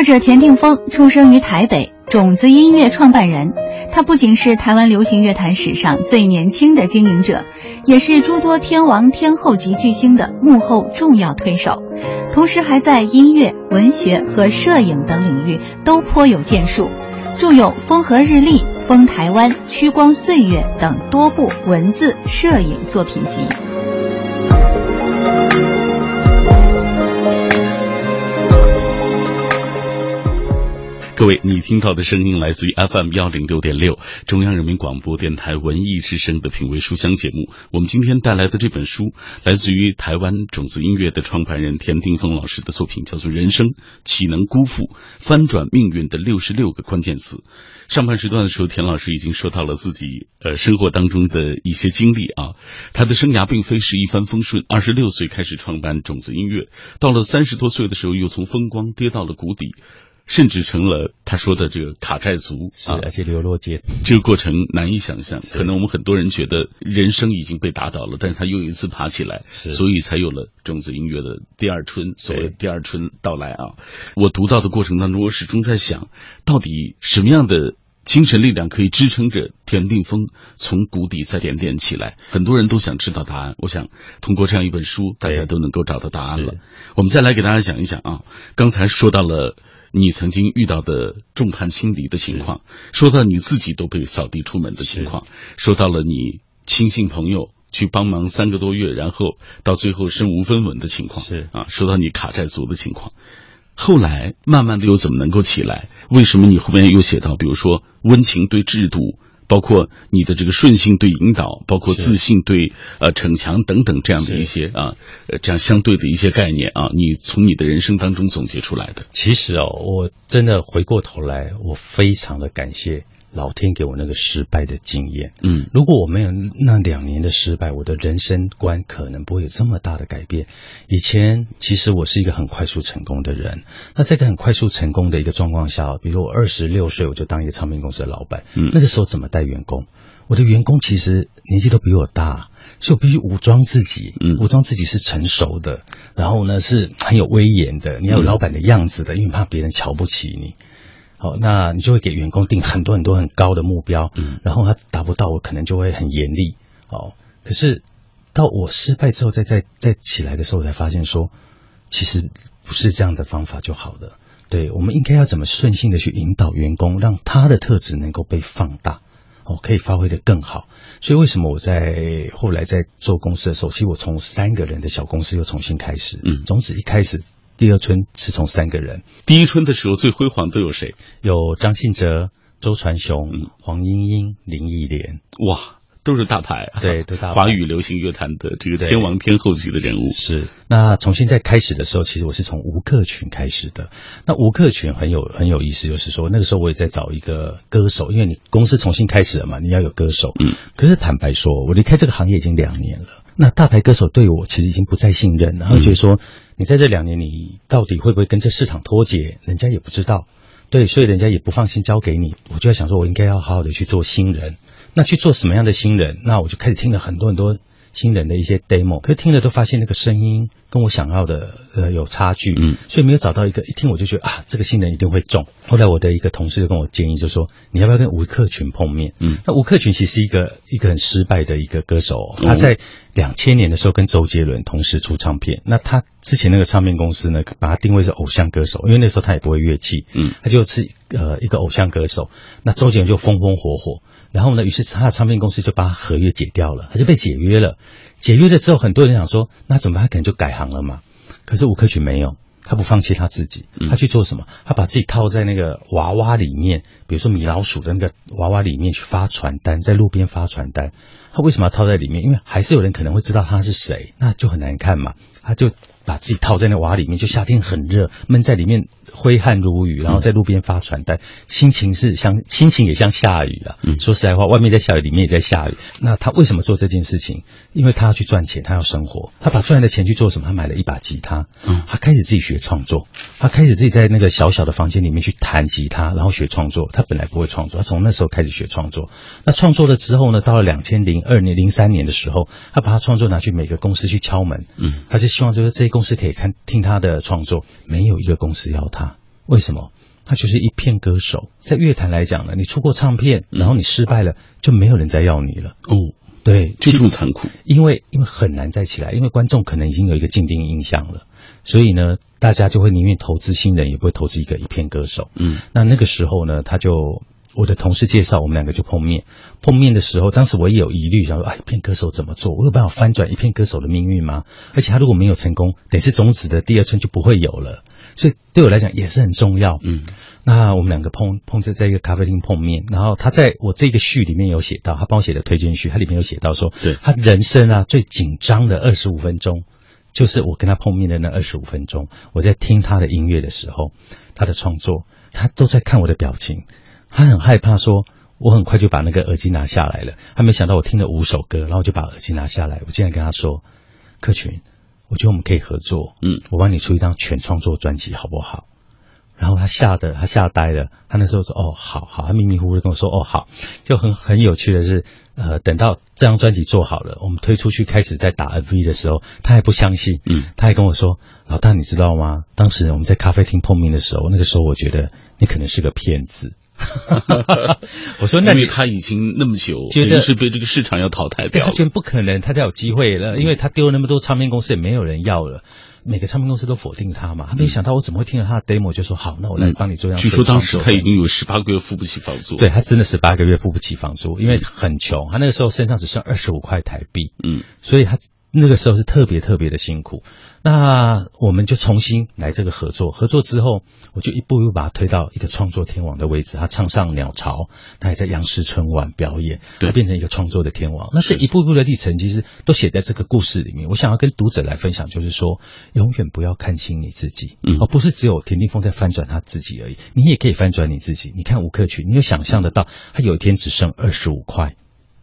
B: 作者田定峰出生于台北，种子音乐创办人。他不仅是台湾流行乐坛史上最年轻的经营者，也是诸多天王天后级巨星的幕后重要推手，同时还在音乐、文学和摄影等领域都颇有建树，著有《风和日丽》《风台湾》《曲光岁月》等多部文字、摄影作品集。
A: 各位，你听到的声音来自于 FM 幺零六点六，中央人民广播电台文艺之声的品味书香节目。我们今天带来的这本书，来自于台湾种子音乐的创办人田定峰老师的作品，叫做《人生岂能辜负翻转命运的六十六个关键词》。上半时段的时候，田老师已经说到了自己呃生活当中的一些经历啊，他的生涯并非是一帆风顺。二十六岁开始创办种子音乐，到了三十多岁的时候，又从风光跌到了谷底。甚至成了他说的这个卡债族，
D: 是而且流落街，
A: 这个过程难以想象。可能我们很多人觉得人生已经被打倒了，但是他又一次爬起来，所以才有了种子音乐的第二春，所谓第二春到来啊！我读到的过程当中，我始终在想，到底什么样的精神力量可以支撑着田定峰从谷底再点点起来？很多人都想知道答案。我想通过这样一本书，大家都能够找到答案了。我们再来给大家讲一讲啊，刚才说到了。你曾经遇到的众叛亲离的情况，说到你自己都被扫地出门的情况，说到了你亲信朋友去帮忙三个多月，然后到最后身无分文的情况，
D: 是
A: 啊，说到你卡债族的情况，后来慢慢的又怎么能够起来？为什么你后面又写到，比如说温情对制度？包括你的这个顺性对引导，包括自信对呃逞强等等这样的一些啊，呃这样相对的一些概念啊，你从你的人生当中总结出来的。
D: 其实哦，我真的回过头来，我非常的感谢。老天给我那个失败的经验，
A: 嗯，
D: 如果我没有那两年的失败，我的人生观可能不会有这么大的改变。以前其实我是一个很快速成功的人，那在个很快速成功的一个状况下，比如我二十六岁我就当一个唱片公司的老板，
A: 嗯，
D: 那个时候怎么带员工？我的员工其实年纪都比我大，所以我必须武装自己，
A: 嗯，
D: 武装自己是成熟的，然后呢是很有威严的，你要有老板的样子的，因为怕别人瞧不起你。好，那你就会给员工定很多很多很高的目标，
A: 嗯，
D: 然后他达不到，我可能就会很严厉，哦，可是到我失败之后，再再再起来的时候，我才发现说，其实不是这样的方法就好了，对，我们应该要怎么顺性的去引导员工，让他的特质能够被放大，哦，可以发挥的更好。所以为什么我在后来在做公司的时候，其实我从三个人的小公司又重新开始，
A: 嗯，
D: 从此一开始。第二春是从三个人，
A: 第一春的时候最辉煌都有谁？
D: 有张信哲、周传雄、黄莺莺、林忆莲，
A: 哇，都是大牌，
D: 对，都大
A: 华语流行乐坛的这个天王天后级的人物。
D: 是，那从现在开始的时候，其实我是从吴克群开始的。那吴克群很有很有意思，就是说那个时候我也在找一个歌手，因为你公司重新开始了嘛，你要有歌手。
A: 嗯，
D: 可是坦白说，我离开这个行业已经两年了，那大牌歌手对我其实已经不再信任，然后觉得说。你在这两年，你到底会不会跟这市场脱节？人家也不知道，对，所以人家也不放心交给你。我就在想说，我应该要好好的去做新人。那去做什么样的新人？那我就开始听了很多很多。新人的一些 demo，可是听了都发现那个声音跟我想要的呃有差距，
A: 嗯，
D: 所以没有找到一个一听我就觉得啊，这个新人一定会中。后来我的一个同事就跟我建议，就说你要不要跟吴克群碰面？
A: 嗯，
D: 那吴克群其实是一个一个很失败的一个歌手，他在两千年的时候跟周杰伦同时出唱片，那他之前那个唱片公司呢，把他定位是偶像歌手，因为那时候他也不会乐器，
A: 嗯，
D: 他就是呃一个偶像歌手，那周杰伦就风风火火。然后呢，于是他的唱片公司就把合约解掉了，他就被解约了。解约了之后，很多人想说，那怎么办？他可能就改行了嘛。可是吴克群没有，他不放弃他自己，他去做什么？他把自己套在那个娃娃里面，比如说米老鼠的那个娃娃里面去发传单，在路边发传单。他为什么要套在里面？因为还是有人可能会知道他是谁，那就很难看嘛。他就。把自己套在那瓦里面，就夏天很热，闷在里面挥汗如雨，然后在路边发传单，心情是像心情也像下雨啊。嗯说实在话，外面在下雨，里面也在下雨。那他为什么做这件事情？因为他要去赚钱，他要生活。他把赚来的钱去做什么？他买了一把吉他，
A: 嗯，
D: 他开始自己学创作。他开始自己在那个小小的房间里面去弹吉他，然后学创作。他本来不会创作，他从那时候开始学创作。那创作了之后呢？到了两千零二年、零三年的时候，他把他创作拿去每个公司去敲门，
A: 嗯，
D: 他就希望就是这。公司可以看听他的创作，没有一个公司要他，为什么？他就是一片歌手。在乐坛来讲呢，你出过唱片，然后你失败了，就没有人再要你了。
A: 哦，
D: 对，
A: 就这么残酷。
D: 因为因为很难再起来，因为观众可能已经有一个既定印象了，所以呢，大家就会宁愿投资新人，也不会投资一个一片歌手。
A: 嗯，
D: 那那个时候呢，他就我的同事介绍，我们两个就碰面。碰面的时候，当时我也有疑虑，想说，哎，一片歌手怎么做？我有办法翻转一片歌手的命运吗？而且他如果没有成功，等是种子的第二春就不会有了。所以对我来讲也是很重要。
A: 嗯，
D: 那我们两个碰碰在在一个咖啡厅碰面，然后他在我这个序里面有写到，他帮我写的推荐序，他里面有写到说，
A: 对
D: 他人生啊最紧张的二十五分钟，就是我跟他碰面的那二十五分钟，我在听他的音乐的时候，他的创作，他都在看我的表情，他很害怕说。我很快就把那个耳机拿下来了，他没想到我听了五首歌，然后就把耳机拿下来。我竟然跟他说：“客群，我觉得我们可以合作，
A: 嗯，
D: 我帮你出一张全创作专辑，好不好？”然后他吓得他吓呆了，他那时候说：“哦，好好。”他迷迷糊糊的跟我说：“哦，好。”就很很有趣的是，呃，等到这张专辑做好了，我们推出去开始在打 MV 的时候，他还不相信，
A: 嗯，
D: 他还跟我说：“老大，你知道吗？当时我们在咖啡厅碰面的时候，那个时候我觉得你可能是个骗子。” 我说：“那
A: 因为他已经那么久，
D: 觉得
A: 是被这个市场要淘汰掉，
D: 他觉得不可能，他才有机会了，因为他丢了那么多唱片公司，也没有人要了。”每个唱片公司都否定他嘛，他没想到我怎么会听到他的 demo 就说好，那我来帮你做样。
A: 据说当时他已经有十八个月付不起房租，
D: 对他真的十八个月付不起房租，因为很穷，他那个时候身上只剩二十五块台币，
A: 嗯，
D: 所以他那个时候是特别特别的辛苦。那我们就重新来这个合作，合作之后，我就一步一步把他推到一个创作天王的位置。他唱上鸟巢，他也在央视春晚表演，他变成一个创作的天王。那这一步步的历程，其实都写在这个故事里面。我想要跟读者来分享，就是说，永远不要看清你自己，
A: 嗯，
D: 而不是只有田定峰在翻转他自己而已，你也可以翻转你自己。你看吴克群，你有想象得到他有一天只剩二十五块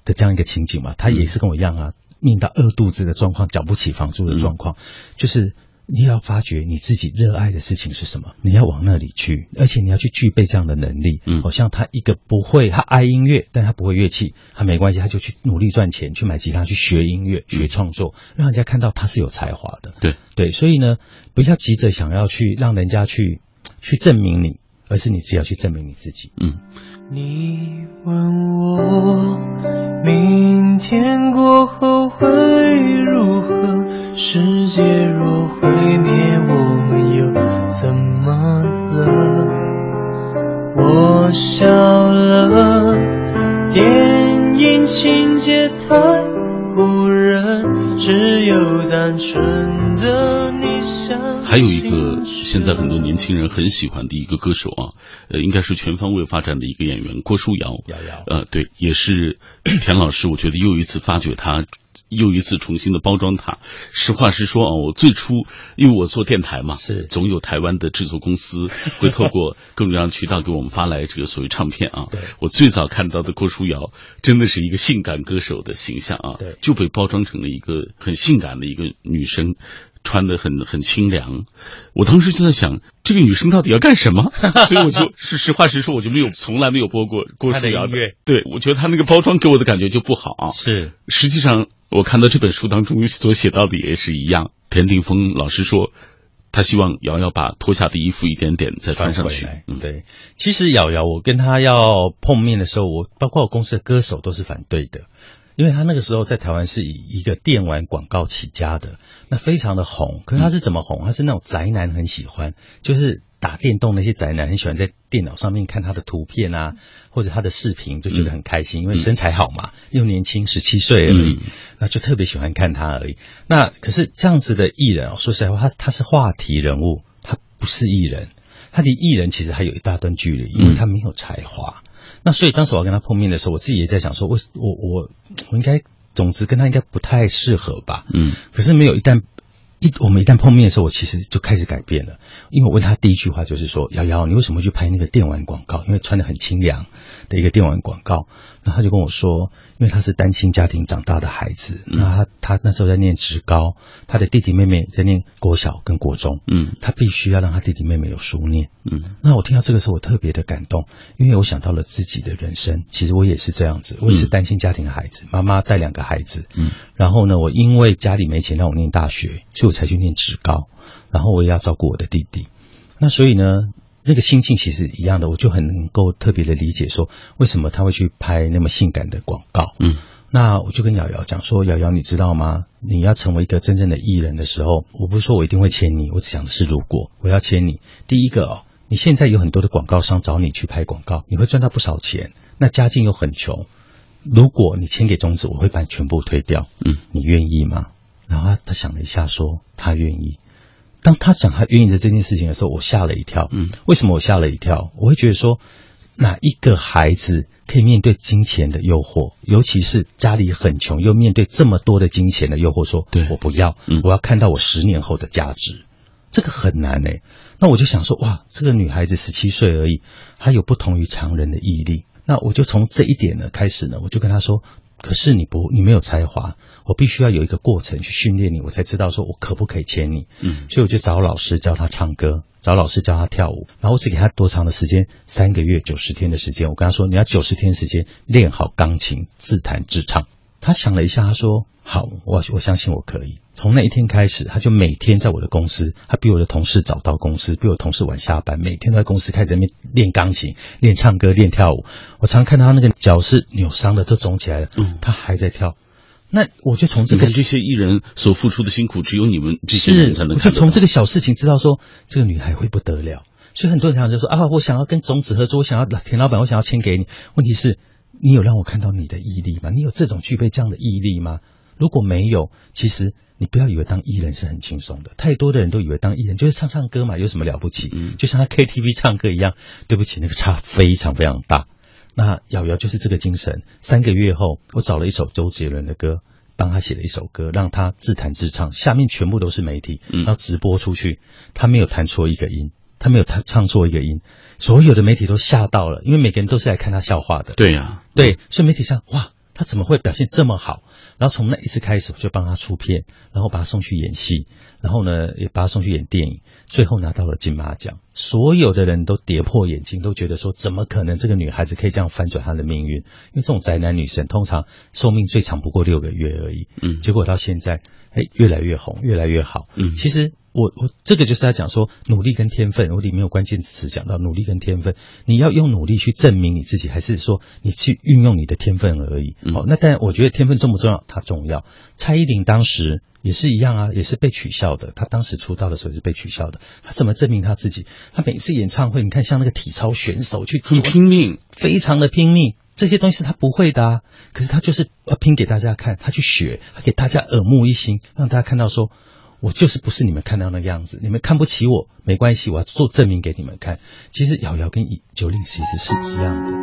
D: 的这样一个情景吗？他也是跟我一样啊。命到饿肚子的状况，缴不起房租的状况，就是你要发觉你自己热爱的事情是什么，你要往那里去，而且你要去具备这样的能力。
A: 嗯，
D: 好像他一个不会，他爱音乐，但他不会乐器，他没关系，他就去努力赚钱，去买吉他，去学音乐，学创作，让人家看到他是有才华的。
A: 对
D: 对，所以呢，不要急着想要去让人家去去证明你，而是你只要去证明你自己。
A: 嗯。
C: 你问我明天过后会如何？世界若毁灭，我们又怎么了？我笑了，电影情节太唬人，只有单纯的你。
A: 还有一个现在很多年轻人很喜欢的一个歌手啊，呃，应该是全方位发展的一个演员郭书瑶。
D: 瑶瑶，
A: 呃，对，也是田老师，我觉得又一次发掘他，又一次重新的包装他。实话实说啊，我最初因为我做电台嘛，
D: 是
A: 总有台湾的制作公司 会透过各种各样渠道给我们发来这个所谓唱片啊。
D: 对，
A: 我最早看到的郭书瑶真的是一个性感歌手的形象啊，
D: 对，
A: 就被包装成了一个很性感的一个女生。穿的很很清凉，我当时就在想，这个女生到底要干什么？所以我就是实话实说，我就没有从来没有播过郭书瑶
D: 的。
A: 对，我觉得她那个包装给我的感觉就不好啊。
D: 是，
A: 实际上我看到这本书当中所写到的也是一样。田定峰老师说，他希望瑶瑶把脱下的衣服一点点再穿上去。
D: 嗯，对。其实瑶瑶，我跟她要碰面的时候，我包括我公司的歌手都是反对的。因为他那个时候在台湾是以一个电玩广告起家的，那非常的红。可是他是怎么红？他是那种宅男很喜欢，就是打电动那些宅男很喜欢在电脑上面看他的图片啊，或者他的视频，就觉得很开心，因为身材好嘛，又年轻，十七岁而已，那就特别喜欢看他而已。那可是这样子的艺人，说实在话，他他是话题人物，他不是艺人，他离艺人其实还有一大段距离，因为他没有才华。那所以当时我要跟他碰面的时候，我自己也在想说，我我我我应该，总之跟他应该不太适合吧。
A: 嗯。
D: 可是没有一旦一我们一旦碰面的时候，我其实就开始改变了。因为我问他第一句话就是说：“瑶瑶，你为什么去拍那个电玩广告？因为穿的很清凉的一个电玩广告。”他就跟我说：“因为他是单亲家庭长大的孩子，那他他那时候在念职高，他的弟弟妹妹在念国小跟国中，
A: 嗯，
D: 他必须要让他弟弟妹妹有书念。
A: 嗯，
D: 那我听到这个时候，我特别的感动，因为我想到了自己的人生。其实我也是这样子，我也是单亲家庭的孩子，妈妈带两个孩子。
A: 嗯，
D: 然后呢，我因为家里没钱让我念大学，所以我才去念职高，然后我也要照顾我的弟弟。那所以呢，那个心境其实一样的，我就很能够特别的理解说，为什么他会去拍那么性感的广告。
A: 嗯，
D: 那我就跟瑶瑶讲说，瑶瑶，你知道吗？你要成为一个真正的艺人的时候，我不是说我一定会签你，我只讲的是如果我要签你，第一个哦，你现在有很多的广告商找你去拍广告，你会赚到不少钱，那家境又很穷，如果你签给中子，我会把你全部推掉。
A: 嗯，
D: 你愿意吗？然后他他想了一下，说他愿意。当他讲他愿意的这件事情的时候，我吓了一跳。
A: 嗯，
D: 为什么我吓了一跳？我会觉得说，哪一个孩子可以面对金钱的诱惑，尤其是家里很穷又面对这么多的金钱的诱惑，说
A: 对
D: 我不要，
A: 嗯
D: 我要看到我十年后的价值，这个很难诶、那我就想说，哇，这个女孩子十七岁而已，她有不同于常人的毅力。那我就从这一点呢开始呢，我就跟她说。可是你不，你没有才华，我必须要有一个过程去训练你，我才知道说我可不可以签你。
A: 嗯
D: 所以我就找老师教他唱歌，找老师教他跳舞，然后我只给他多长的时间？三个月九十天的时间。我跟他说，你要九十天时间练好钢琴，自弹自唱。他想了一下，他说：“好，我我相信我可以。”从那一天开始，他就每天在我的公司，他比我的同事早到公司，比我同事晚下班，每天都在公司开始在那边练钢琴、练唱歌、练跳舞。我常看到他那个脚是扭伤的，都肿起来了，
A: 嗯
D: 他还在跳。那我就从这个
A: 你看这些艺人所付出的辛苦，只有你们这些人才，能
D: 我。就从这个小事情知道说，这个女孩会不得了。所以很多人常常就说啊，我想要跟种子合作，我想要田老板，我想要签给你。问题是，你有让我看到你的毅力吗？你有这种具备这样的毅力吗？如果没有，其实你不要以为当艺人是很轻松的。太多的人都以为当艺人就是唱唱歌嘛，有什么了不起？
A: 嗯
D: 就像他 KTV 唱歌一样。对不起，那个差非常非常大。那瑶瑶就是这个精神。三个月后，我找了一首周杰伦的歌，帮他写了一首歌，让他自弹自唱，下面全部都是媒体，
A: 嗯
D: 然后直播出去，他没有弹错一个音，他没有弹唱错一个音，所有的媒体都吓到了，因为每个人都是来看他笑话的。
A: 对呀、
D: 对，所以媒体上哇，他怎么会表现这么好？然后从那一次开始，我就帮他出片，然后把他送去演戏，然后呢也把他送去演电影，最后拿到了金马奖。所有的人都跌破眼镜，都觉得说怎么可能这个女孩子可以这样翻转她的命运？因为这种宅男女神通常寿命最长不过六个月而已，
A: 嗯
D: 结果到现在，哎，越来越红，越来越好。
A: 嗯
D: 其实我我这个就是在讲说努力跟天分，我里面有关键词讲到努力跟天分，你要用努力去证明你自己，还是说你去运用你的天分而已？
A: 嗯
D: 好、那但我觉得天分重不重要？它重要。蔡依林当时也是一样啊，也是被取笑的。她当时出道的时候是被取笑的，她怎么证明她自己？她每次演唱会，你看像那个体操选手去
A: 很拼命。
D: 非常的拼命，这些东西是他不会的啊，可是他就是要拼给大家看，他去学，他给大家耳目一新，让大家看到说，我就是不是你们看到那个样子，你们看不起我没关系，我要做证明给你们看。其实瑶瑶跟九令其实是一样的，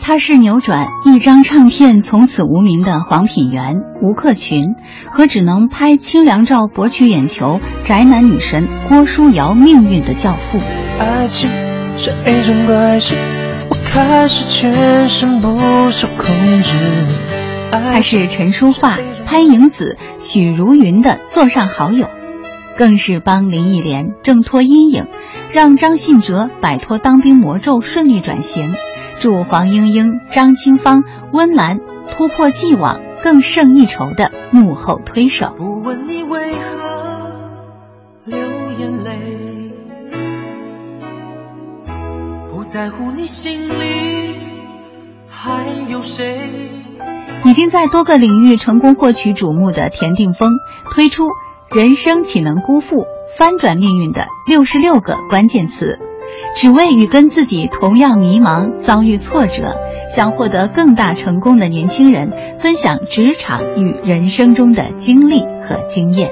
B: 他是扭转一张唱片从此无名的黄品源、吴克群，和只能拍清凉照博取眼球宅男女神郭书瑶命运的教父。
C: 爱情是一种怪事，我开始全身不受控制。
B: 他是陈淑桦、潘迎紫、许茹芸的座上好友，更是帮林忆莲挣脱阴影，让张信哲摆脱当兵魔咒，顺利转型，助黄莺莺、张清芳、温岚突破既往，更胜一筹的幕后推手。
C: 不问你为何流眼泪，不在乎你心里还有谁。
B: 已经在多个领域成功获取瞩目的田定峰推出《人生岂能辜负》，翻转命运的六十六个关键词，只为与跟自己同样迷茫、遭遇挫折、想获得更大成功的年轻人分享职场与人生中的经历和经验。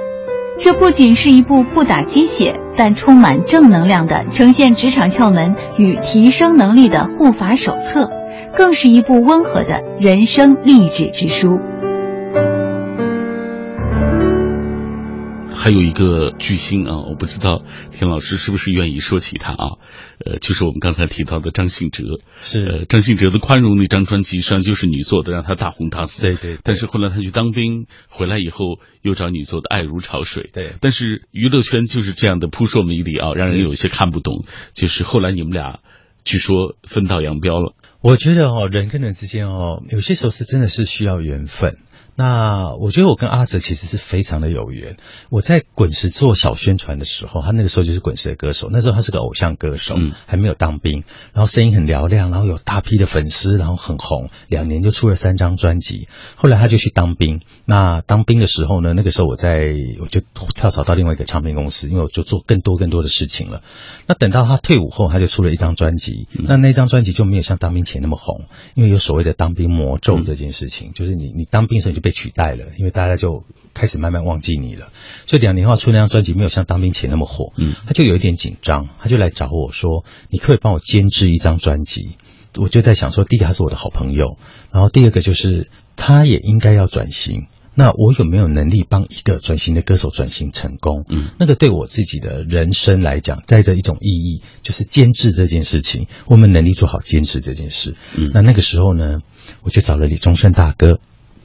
B: 这不仅是一部不打鸡血但充满正能量的呈现职场窍门与提升能力的护法手册。更是一部温和的人生励志之书。
A: 还有一个巨星啊，我不知道田老师是不是愿意说起他啊？呃，就是我们刚才提到的张信哲。
D: 是
A: 呃，张信哲的《宽容》那张专辑实际上就是你做的，让他大红大紫。
D: 对对对
A: 但是后来他去当兵，回来以后又找你做的《爱如潮水》。
D: 对
A: 但是娱乐圈就是这样的扑朔迷离啊，让人有些看不懂。就是后来你们俩据说分道扬镳了。
D: 我觉得哦，人跟人之间哦，有些时候是真的是需要缘分。那我觉得我跟阿哲其实是非常的有缘。我在滚石做小宣传的时候，他那个时候就是滚石的歌手，那时候他是个偶像歌手，
A: 嗯
D: 还没有当兵，然后声音很嘹亮，然后有大批的粉丝，然后很红，两年就出了三张专辑。后来他就去当兵，那当兵的时候呢，那个时候我在我就跳槽到另外一个唱片公司，因为我就做更多更多的事情了。那等到他退伍后，他就出了一张专辑，那那张专辑就没有像当兵前那么红，因为有所谓的当兵魔咒这件事情，就是你你当兵时候你就被取代了，因为大家就开始慢慢忘记你了。所以两年后出那张专辑没有像当兵前那么火，
A: 嗯，
D: 他就有一点紧张，他就来找我说：“你可不可以帮我监制一张专辑？”我就在想说，第一个他是我的好朋友，然后第二个就是他也应该要转型。那我有没有能力帮一个转型的歌手转型成功？
A: 嗯，
D: 那个对我自己的人生来讲，带着一种意义，就是监制这件事情，我们能力做好监制这件事。
A: 嗯
D: 那那个时候呢，我就找了李宗盛大哥。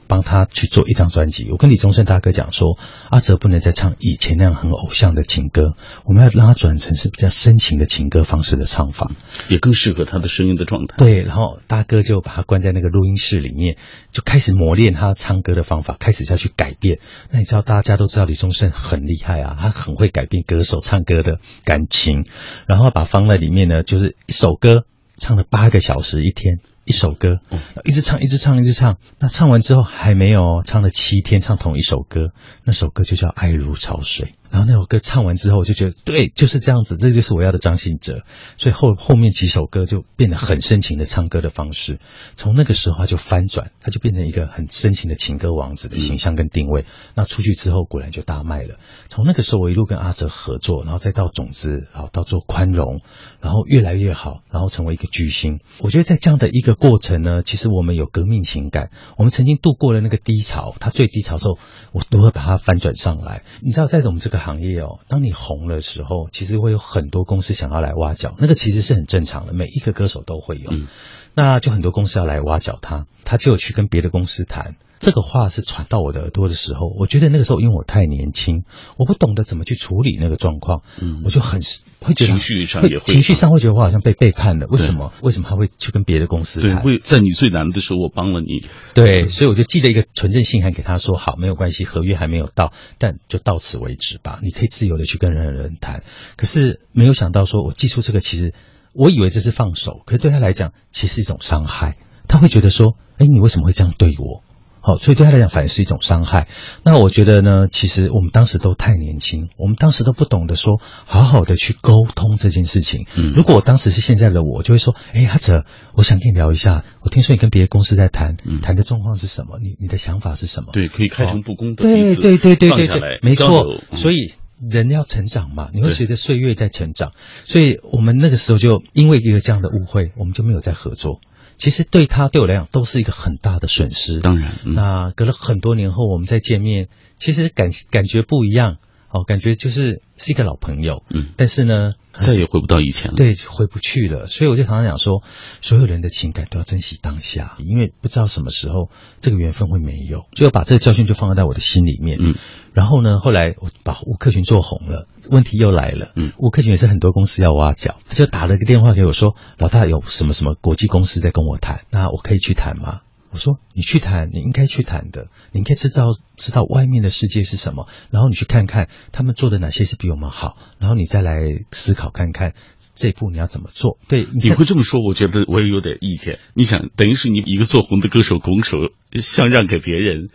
D: 帮他去做一张专辑，我跟李宗盛大哥讲说，阿哲不能再唱以前那样很偶像的情歌，我们要让他转成是比较深情的情歌方式的唱法。
A: 也更适合他的声音的状态。
D: 对，然后大哥就把他关在那个录音室里面，就开始磨练他唱歌的方法，开始要去改变。那你知道，大家都知道李宗盛很厉害啊，他很会改变歌手唱歌的感情，然后把放在里面呢，就是一首歌唱了八个小时一天。一首歌，一直唱，一直唱，一直唱。那唱完之后还没有唱了七天，唱同一首歌，那首歌就叫《爱如潮水》。然后那首歌唱完之后，我就觉得对，就是这样子，这就是我要的张信哲。所以后后面几首歌就变得很深情的唱歌的方式。从那个时候他就翻转，他就变成一个很深情的情歌王子的形象跟定位。那出去之后果然就大卖了。从那个时候我一路跟阿哲合作，然后再到种子，然后到做宽容，然后越来越好，然后成为一个巨星。我觉得在这样的一个过程呢，其实我们有革命情感。我们曾经度过了那个低潮，他最低潮的时候，我都会把它翻转上来。你知道，在我们这个行业哦，当你红的时候，其实会有很多公司想要来挖角，那个其实是很正常的，每一个歌手都会有。
A: 嗯、
D: 那就很多公司要来挖角他，他就去跟别的公司谈。这个话是传到我的耳朵的时候，我觉得那个时候因为我太年轻，我不懂得怎么去处理那个状况，
A: 嗯，
D: 我就很会觉得
A: 情绪上也会
D: 情绪上会觉得我好像被背叛了。为什么？为什么他会去跟别的公司
A: 对，
D: 谈？
A: 会在你最难的时候我帮了你。
D: 对，所以我就寄了一个纯正信函给他说，好，没有关系，合约还没有到，但就到此为止吧，你可以自由的去跟任何人谈。可是没有想到说，我寄出这个，其实我以为这是放手，可是对他来讲，其实是一种伤害。他会觉得说，哎，你为什么会这样对我？好，所以对他来讲反而是一种伤害。那我觉得呢，其实我们当时都太年轻，我们当时都不懂得说好好的去沟通这件事情。
A: 嗯，
D: 如果我当时是现在的我，就会说，哎，阿哲，我想跟你聊一下，我听说你跟别的公司在谈，
A: 嗯
D: 谈的状况是什么？你你的想法是什么？
A: 对，可以开诚布公的，
D: 对对对对对对，没错。
A: 嗯
D: 所以人要成长嘛，你会随着岁月在成长。所以我们那个时候就因为一个这样的误会，我们就没有再合作。其实对他对我来讲都是一个很大的损失。
A: 当然，嗯
D: 那隔了很多年后，我们再见面，其实感感觉不一样哦，感觉就是是一个老朋友。
A: 嗯，
D: 但是呢，
A: 再也回不到以前了。
D: 对，回不去了。所以我就常常讲说，所有人的情感都要珍惜当下，因为不知道什么时候这个缘分会没有。就要把这个教训就放在我的心里面。
A: 嗯，
D: 然后呢，后来我把吴克群做红了，问题又来了。
A: 嗯，
D: 吴克群也是很多公司要挖角，他就打了个电话给我说：“老大，有什么什么国际公司在跟我谈，那我可以去谈吗？”我说：“你去谈，你应该去谈的，你应该知道知道外面的世界是什么，然后你去看看他们做的哪些是比我们好，然后你再来思考看看这一步你要怎么做。对，
A: 你会这么说，我觉得我也有点意见。你想，等于是你一个做红的歌手拱手相让给别人，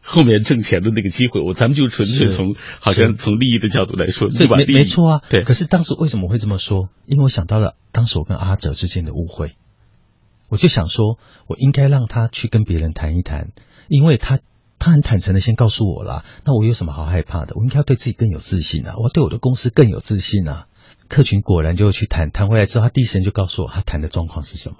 A: 后面挣钱的那个机会，我咱们就纯粹从好像从利益的角度来说，
D: 对，没
A: 吧
D: 没错啊。
A: 对
D: 可是当时为什么会这么说？因为我想到了当时我跟阿哲之间的误会，我就想说，我应该让他去跟别人谈一谈，因为他他很坦诚的先告诉我了，那我有什么好害怕的？我应该要对自己更有自信啊，我对我的公司更有自信啊。客群果然就去谈，谈回来之后，他第一时间就告诉我他谈的状况是什么，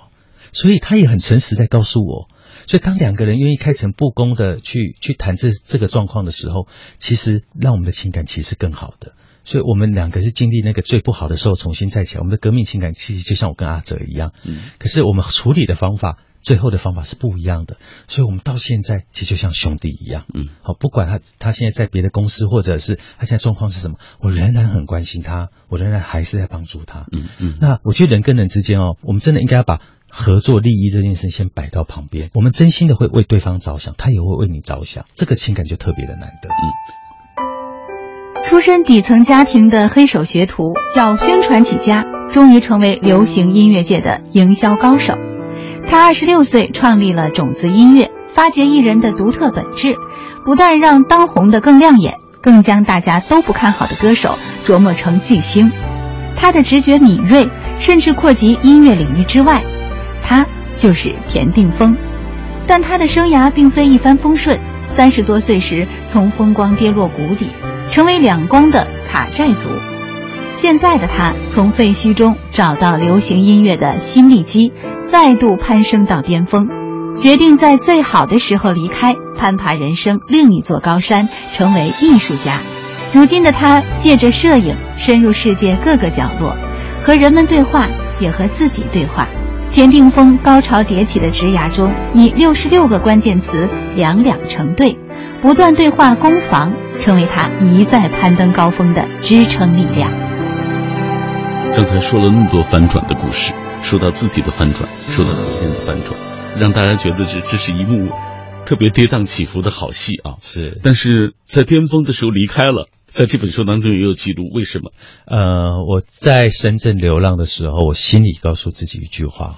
D: 所以他也很诚实在告诉我。所以当两个人愿意开诚布公的去去谈这这个状况的时候，其实让我们的情感其实更好的。所以我们两个是经历那个最不好的时候重新再起来，我们的革命情感其实就像我跟阿哲一样，
A: 嗯，
D: 可是我们处理的方法，最后的方法是不一样的。所以我们到现在其实就像兄弟一样，
A: 嗯，
D: 好，不管他他现在在别的公司，或者是他现在状况是什么，我仍然很关心他，我仍然还是在帮助他。
A: 嗯嗯，
D: 那我觉得人跟人之间哦，我们真的应该要把合作利益这件事先摆到旁边，我们真心的会为对方着想，他也会为你着想，这个情感就特别的难得。嗯。
B: 出身底层家庭的黑手学徒，叫宣传起家，终于成为流行音乐界的营销高手。他二十六岁创立了种子音乐，发掘艺人的独特本质，不但让当红的更亮眼，更将大家都不看好的歌手琢磨成巨星。他的直觉敏锐，甚至扩及音乐领域之外。他就是田定峰，但他的生涯并非一帆风顺。三十多岁时，从风光跌落谷底。成为两光的卡债族，现在的他从废墟中找到流行音乐的新利基，再度攀升到巅峰，决定在最好的时候离开，攀爬人生另一座高山，成为艺术家。如今的他借着摄影深入世界各个角落，和人们对话，也和自己对话。田定峰高潮迭起的职涯中，以六十六个关键词两两成对，不断对话攻防。成为他一再攀登高峰的支撑力量。
A: 刚才说了那么多反转的故事，说到自己的反转，说到别人的反转，让大家觉得这这是一幕特别跌宕起伏的好戏啊！
D: 是，
A: 但是在巅峰的时候离开了，在这本书当中也有记录，为什么？
D: 呃，我在深圳流浪的时候，我心里告诉自己一句话。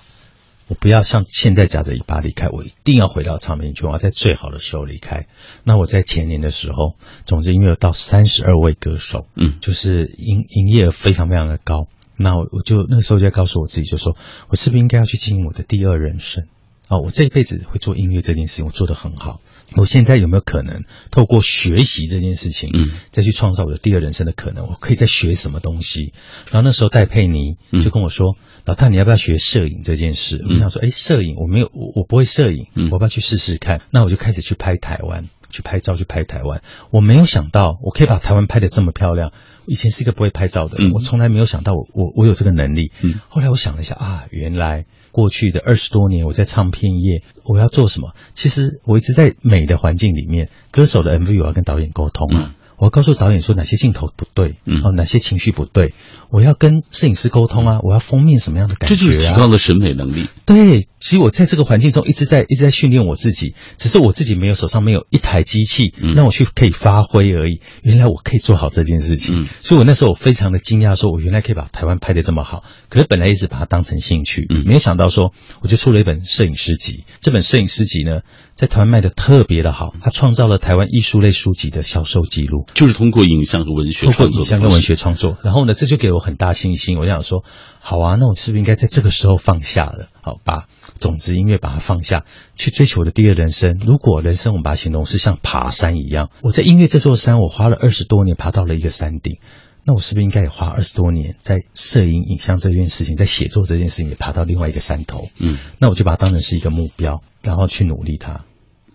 D: 我不要像现在夹着尾巴离开，我一定要回到唱片圈，我要在最好的时候离开。那我在前年的时候，总之因为到三十二位歌手，
A: 嗯，
D: 就是营营业额非常非常的高。那我我就那时候就告诉我自己，就说我是不是应该要去经营我的第二人生？哦，我这一辈子会做音乐这件事情，我做得很好。我现在有没有可能透过学习这件事情，
A: 嗯，
D: 再去创造我的第二人生的可能？我可以再学什么东西？然后那时候戴佩妮就跟我说：“老大，你要不要学摄影这件事？”我想说：“哎，摄影我没有，我我不会摄影，我要不要去试试看？”那我就开始去拍台湾，去拍照，去拍台湾。我没有想到我可以把台湾拍得这么漂亮。以前是一个不会拍照的人，我从来没有想到我我我有这个能力。
A: 嗯，
D: 后来我想了一下啊，原来过去的二十多年我在唱片业，我要做什么？其实我一直在美的环境里面，歌手的 MV 我要跟导演沟通啊。我要告诉导演说哪些镜头不对，
A: 嗯，
D: 哦，哪些情绪不对，我要跟摄影师沟通啊，我要封面什么样的感觉啊？
A: 这就是提高了审美能力。
D: 对，其实我在这个环境中一直在一直在训练我自己，只是我自己没有手上没有一台机器让我去可以发挥而已。原来我可以做好这件事情，所以我那时候我非常的惊讶，说我原来可以把台湾拍的这么好。可是本来一直把它当成兴趣，没有想到说我就出了一本摄影师集。这本摄影师集呢，在台湾卖的特别的好，他创造了台湾艺术类书籍的销售记录，
A: 就是通过影。像和文学，
D: 通过影像跟文学创作，然后呢，这就给我很大信心。我想说，好啊，那我是不是应该在这个时候放下了？好，把种子音乐把它放下，去追求我的第二人生。如果人生我们把它形容是像爬山一样，我在音乐这座山，我花了二十多年爬到了一个山顶，那我是不是应该也花二十多年在摄影影像这件事情，在写作这件事情也爬到另外一个山头？
A: 嗯，
D: 那我就把它当成是一个目标，然后去努力它。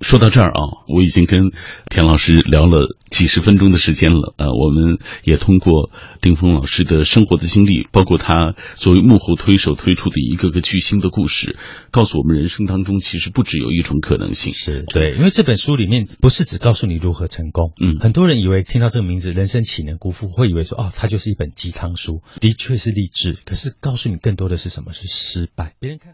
A: 说到这儿啊，我已经跟田老师聊了几十分钟的时间了。呃，我们也通过丁峰老师的生活的经历，包括他作为幕后推手推出的一个个巨星的故事，告诉我们人生当中其实不只有一种可能性。
D: 是对，因为这本书里面不是只告诉你如何成功。
A: 嗯，
D: 很多人以为听到这个名字“人生岂能辜负”，会以为说哦，它就是一本鸡汤书，的确是励志。可是告诉你更多的是什么是失败。别人看。